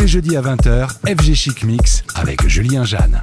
les jeudis à 20h, FG Chic Mix avec Julien Jeanne.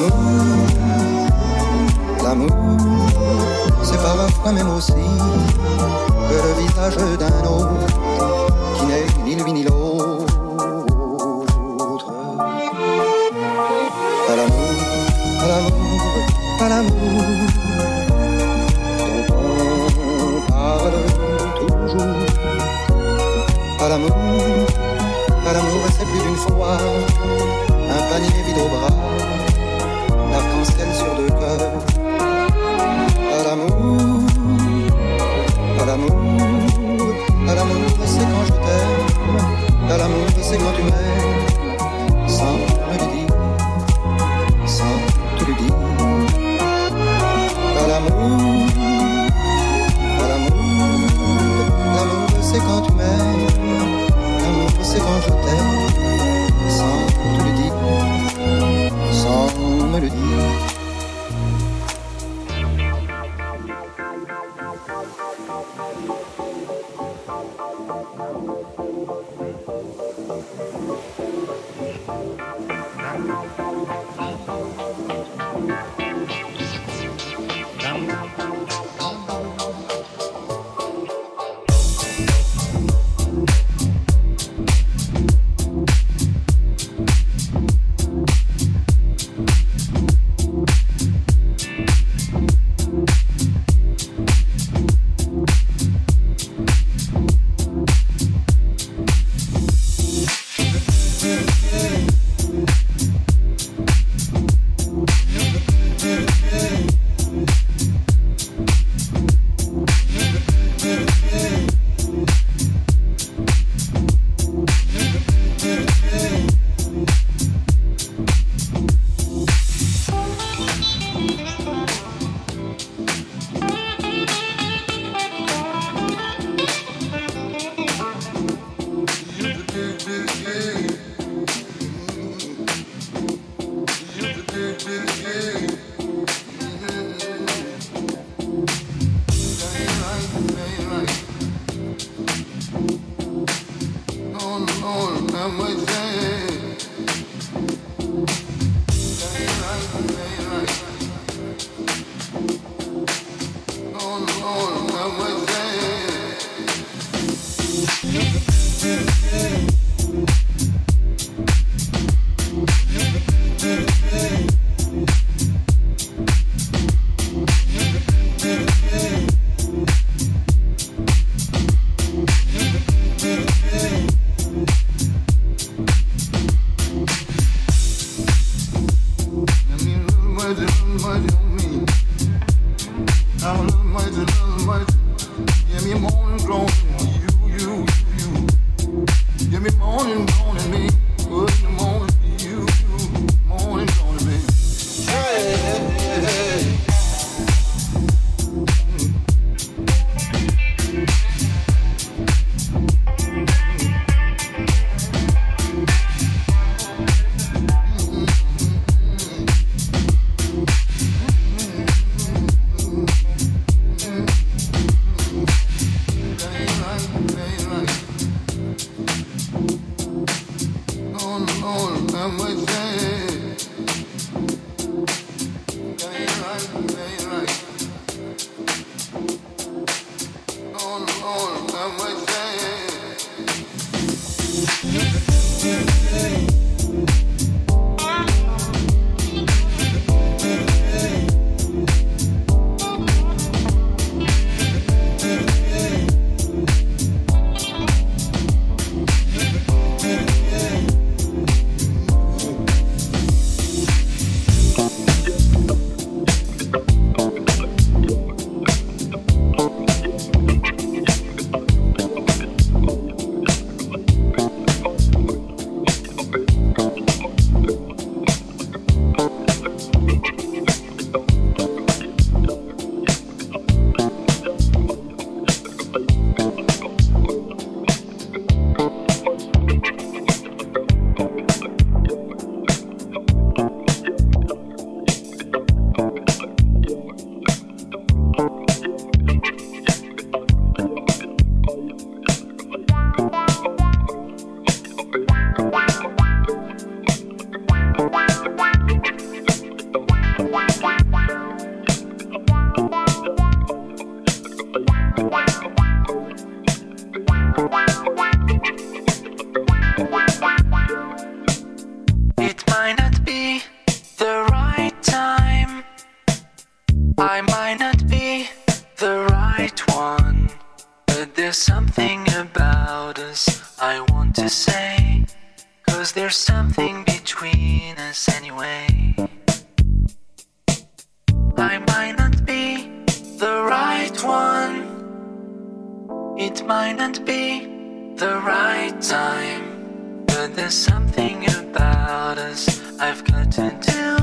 L'amour, l'amour, c'est parfois même aussi que le visage d'un autre qui n'est ni lui ni l'autre. Pas l'amour, pas l'amour, pas l'amour dont on parle toujours. Pas l'amour, pas l'amour, c'est plus d'une fois un panier vide au bras, sur deux cœurs. Pas l'amour, pas l'amour, pas l'amour, c'est quand je t'aime. Pas l'amour, c'est quand tu m'aimes, sans me le dire, sans te le dire. Pas l'amour, pas l'amour, l'amour, c'est quand tu m'aimes. L'amour, c'est quand je t'aime, to say. Cause there's something between us anyway. I might not be the right one. It might not be the right time. But there's something about us I've got to do.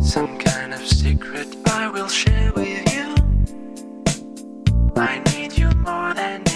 Some kind of secret I will share with you. I need you more than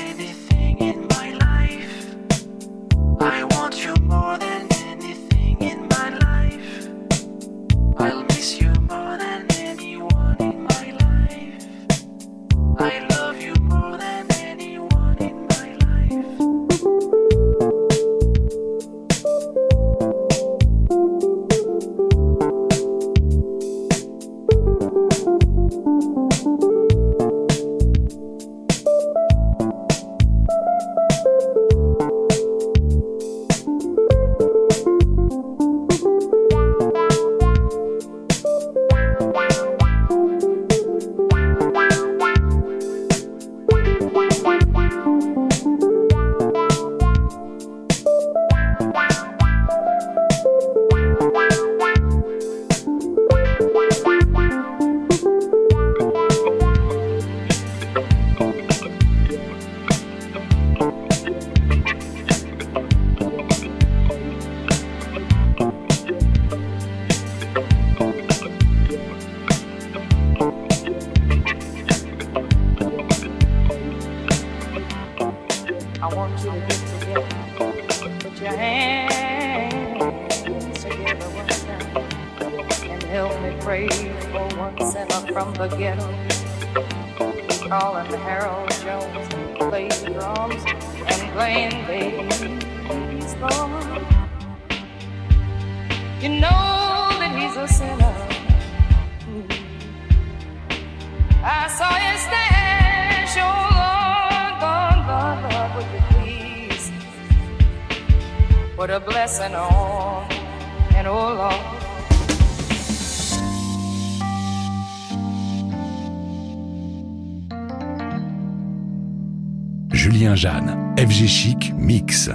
for one sinner from the ghetto. Calling Harold Jones. The drums and playing bass, Lord. You know that he's a sinner. I saw you stash, oh Lord, Lord, Lord, Lord, would you please put a blessing on, and oh Lord. Julien Jeanne, FG Chic Mix.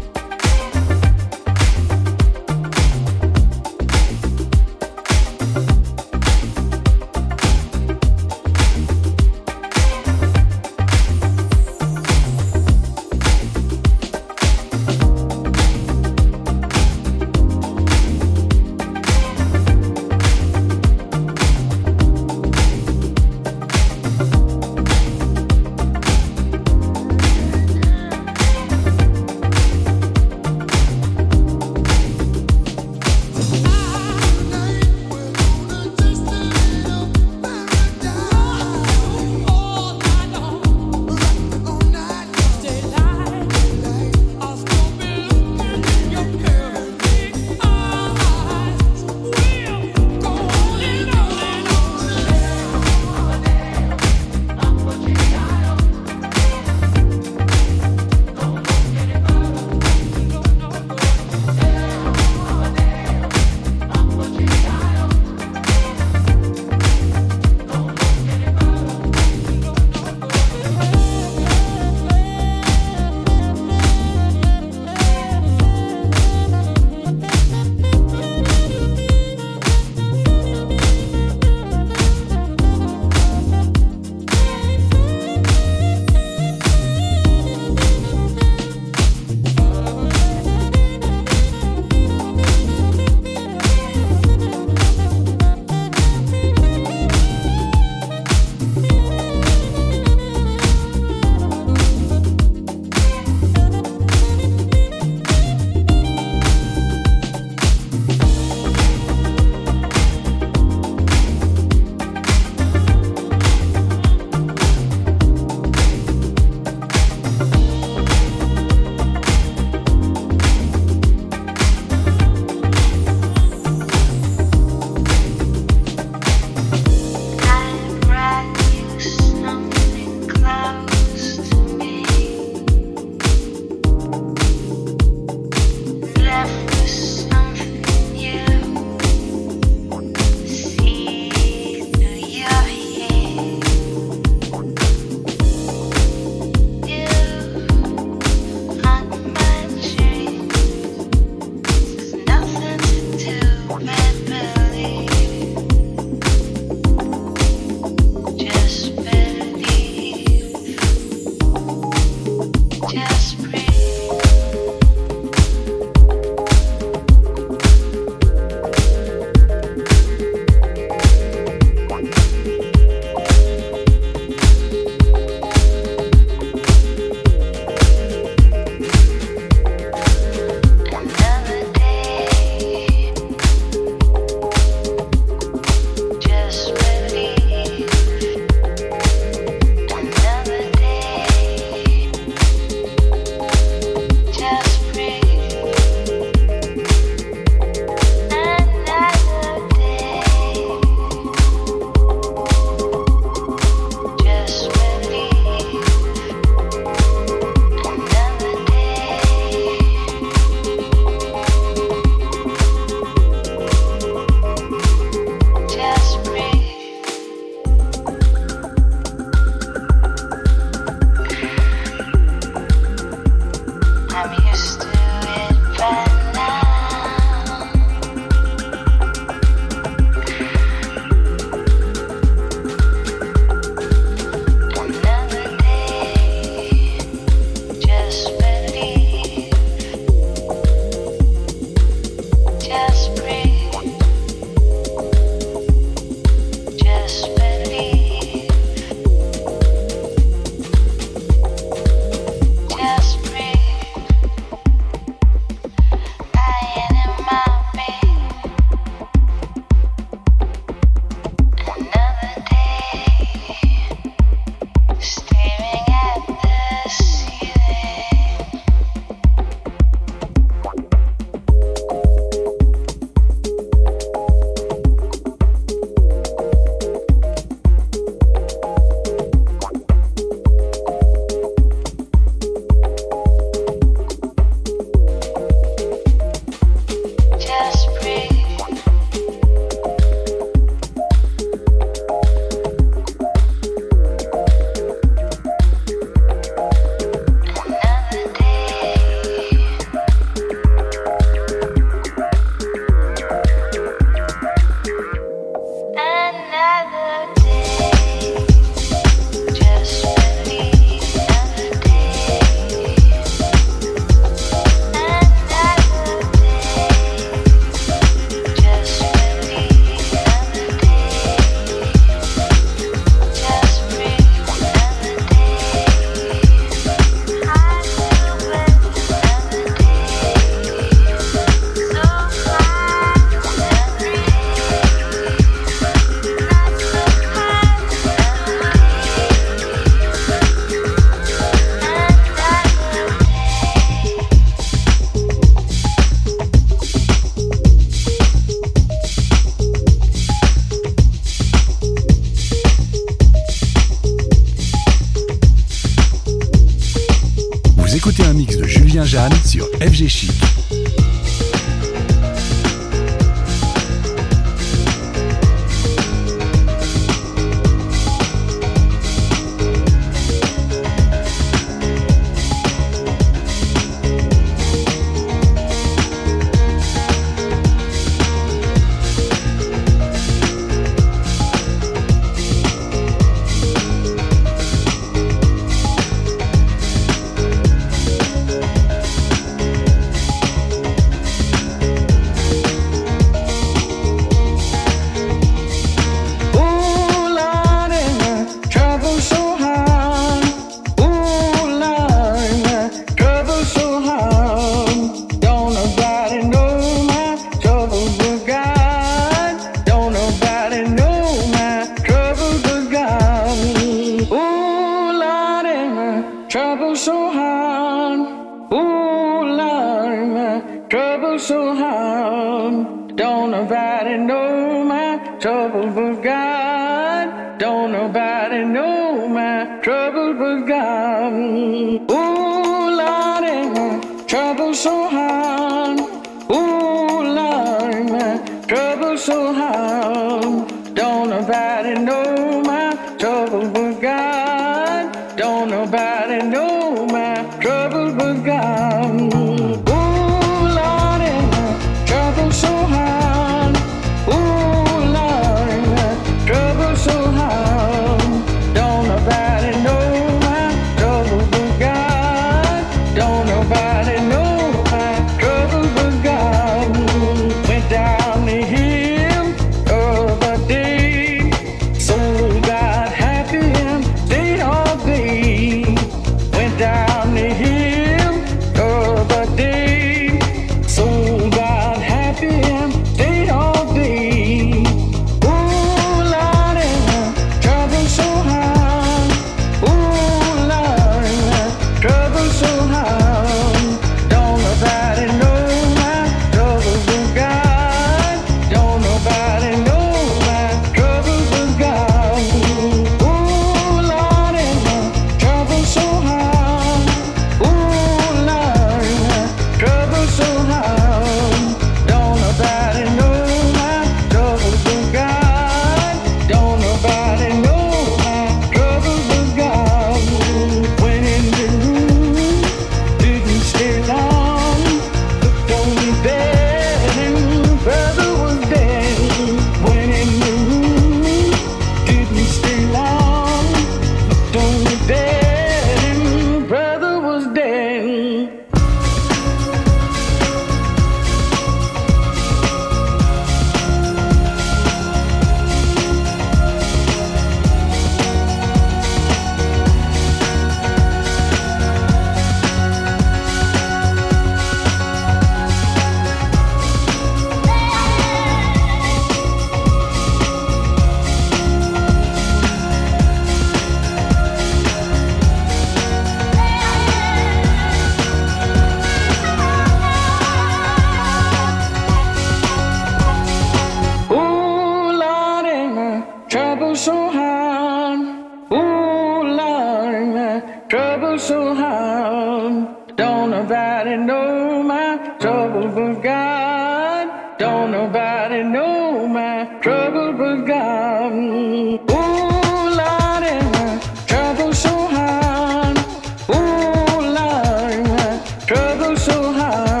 so high.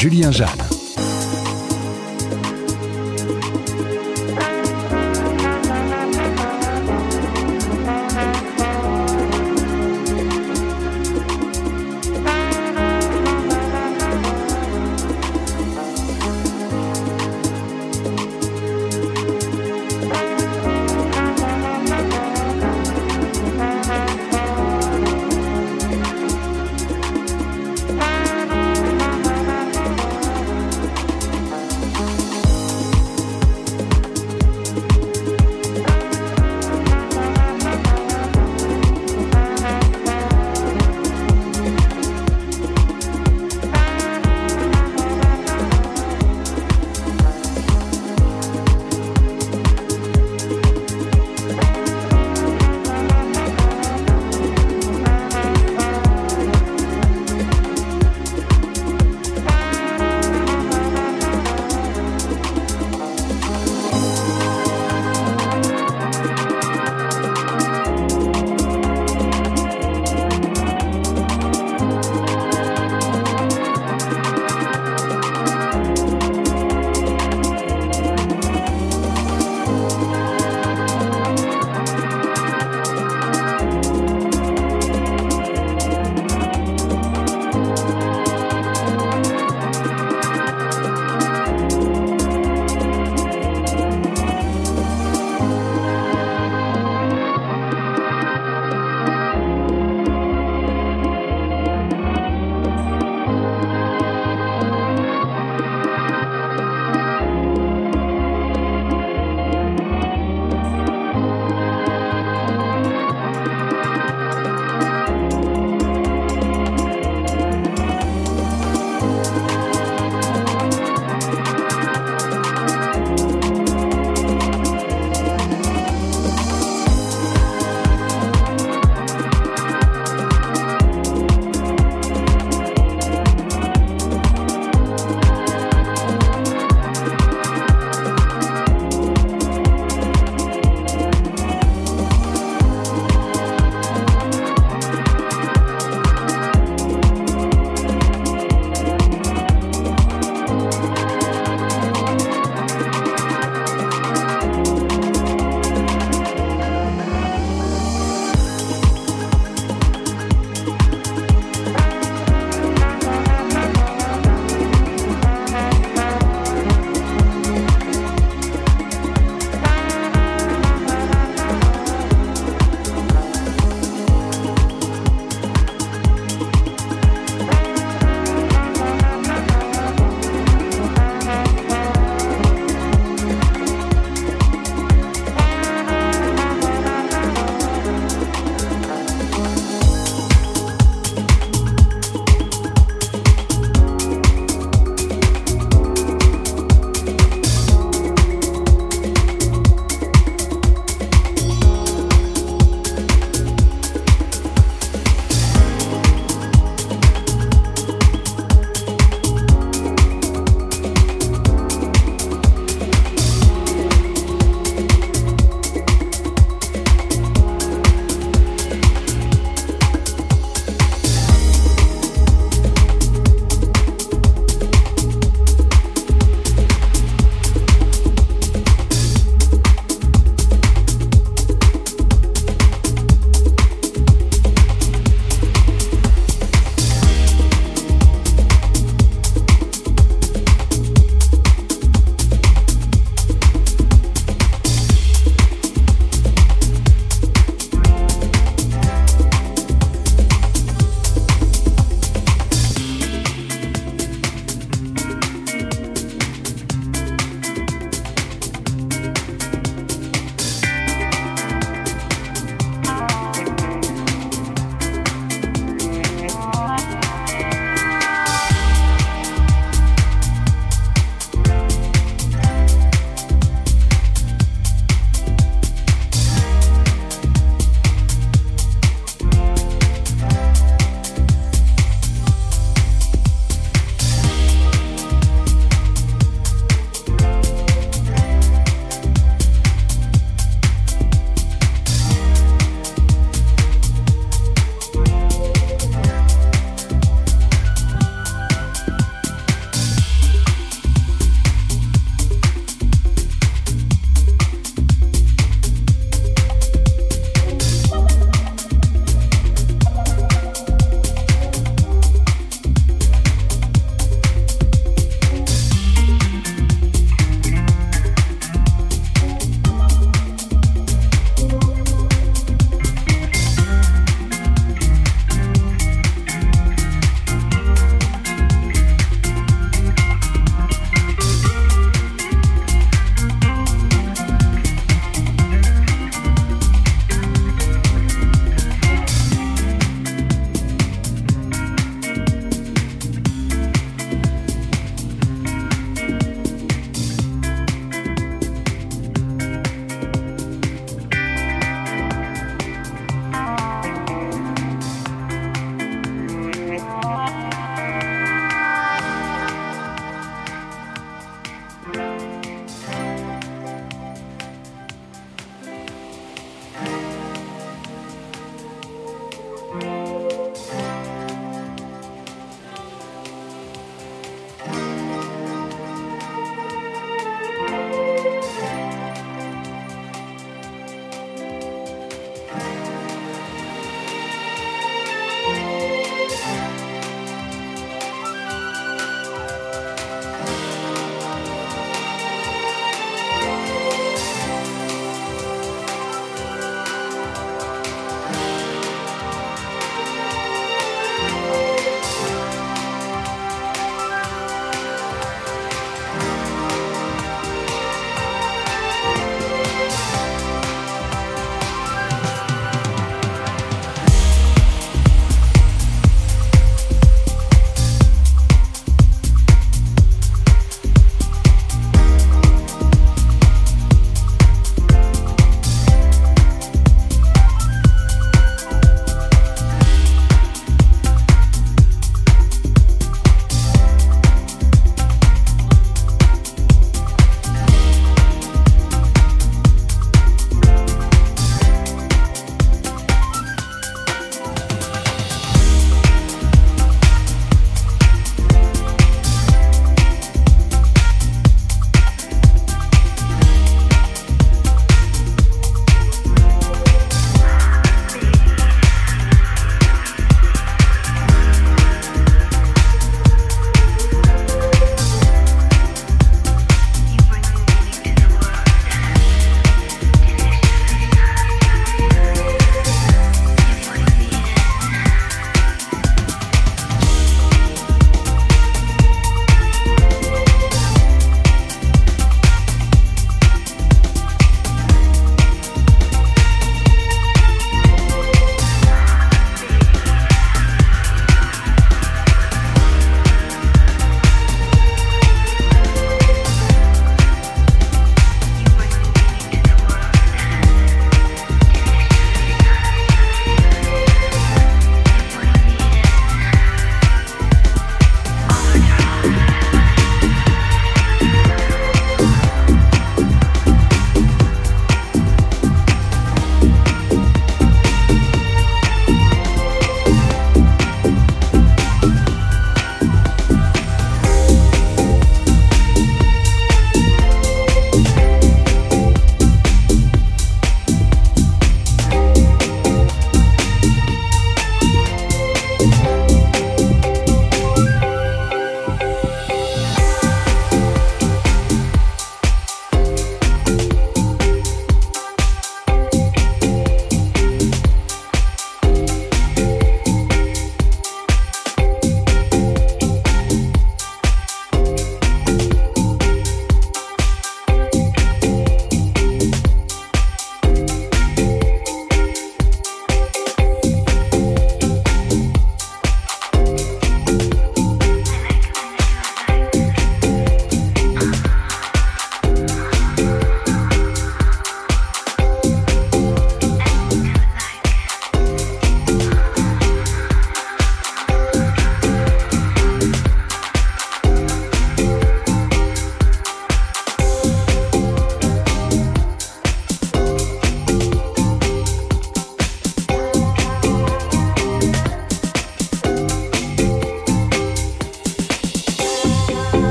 Julien Jeanne.